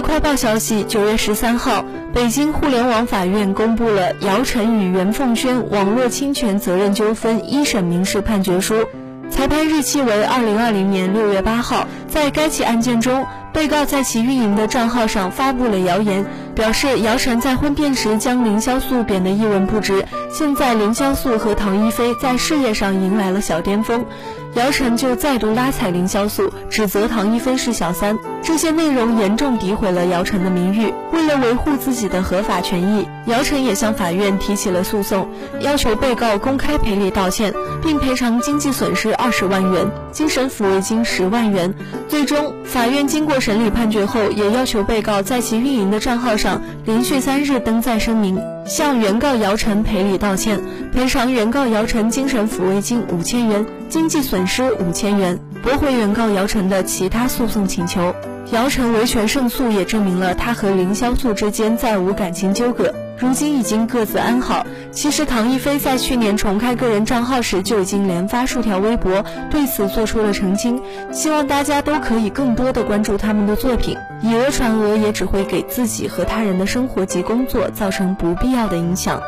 快报消息，九月十三号，北京互联网法院公布了姚晨与袁凤轩网络侵权责任纠纷一审民事判决书，裁判日期为二零二零年六月八号。在该起案件中，被告在其运营的账号上发布了谣言，表示姚晨在婚变时将凌潇肃贬得一文不值，现在凌潇肃和唐一菲在事业上迎来了小巅峰。姚晨就再度拉踩凌潇肃，指责唐一菲是小三，这些内容严重诋毁了姚晨的名誉。为了维护自己的合法权益，姚晨也向法院提起了诉讼，要求被告公开赔礼道歉，并赔偿经济损失二十万元、精神抚慰金十万元。最终，法院经过审理判决后，也要求被告在其运营的账号上连续三日登载声明，向原告姚晨赔礼道歉，赔偿原告姚晨精神抚慰金五千元。经济损失五千元，驳回原告姚晨的其他诉讼请求。姚晨维权胜诉，也证明了他和凌潇肃之间再无感情纠葛，如今已经各自安好。其实唐一菲在去年重开个人账号时就已经连发数条微博，对此做出了澄清。希望大家都可以更多的关注他们的作品，以讹传讹也只会给自己和他人的生活及工作造成不必要的影响。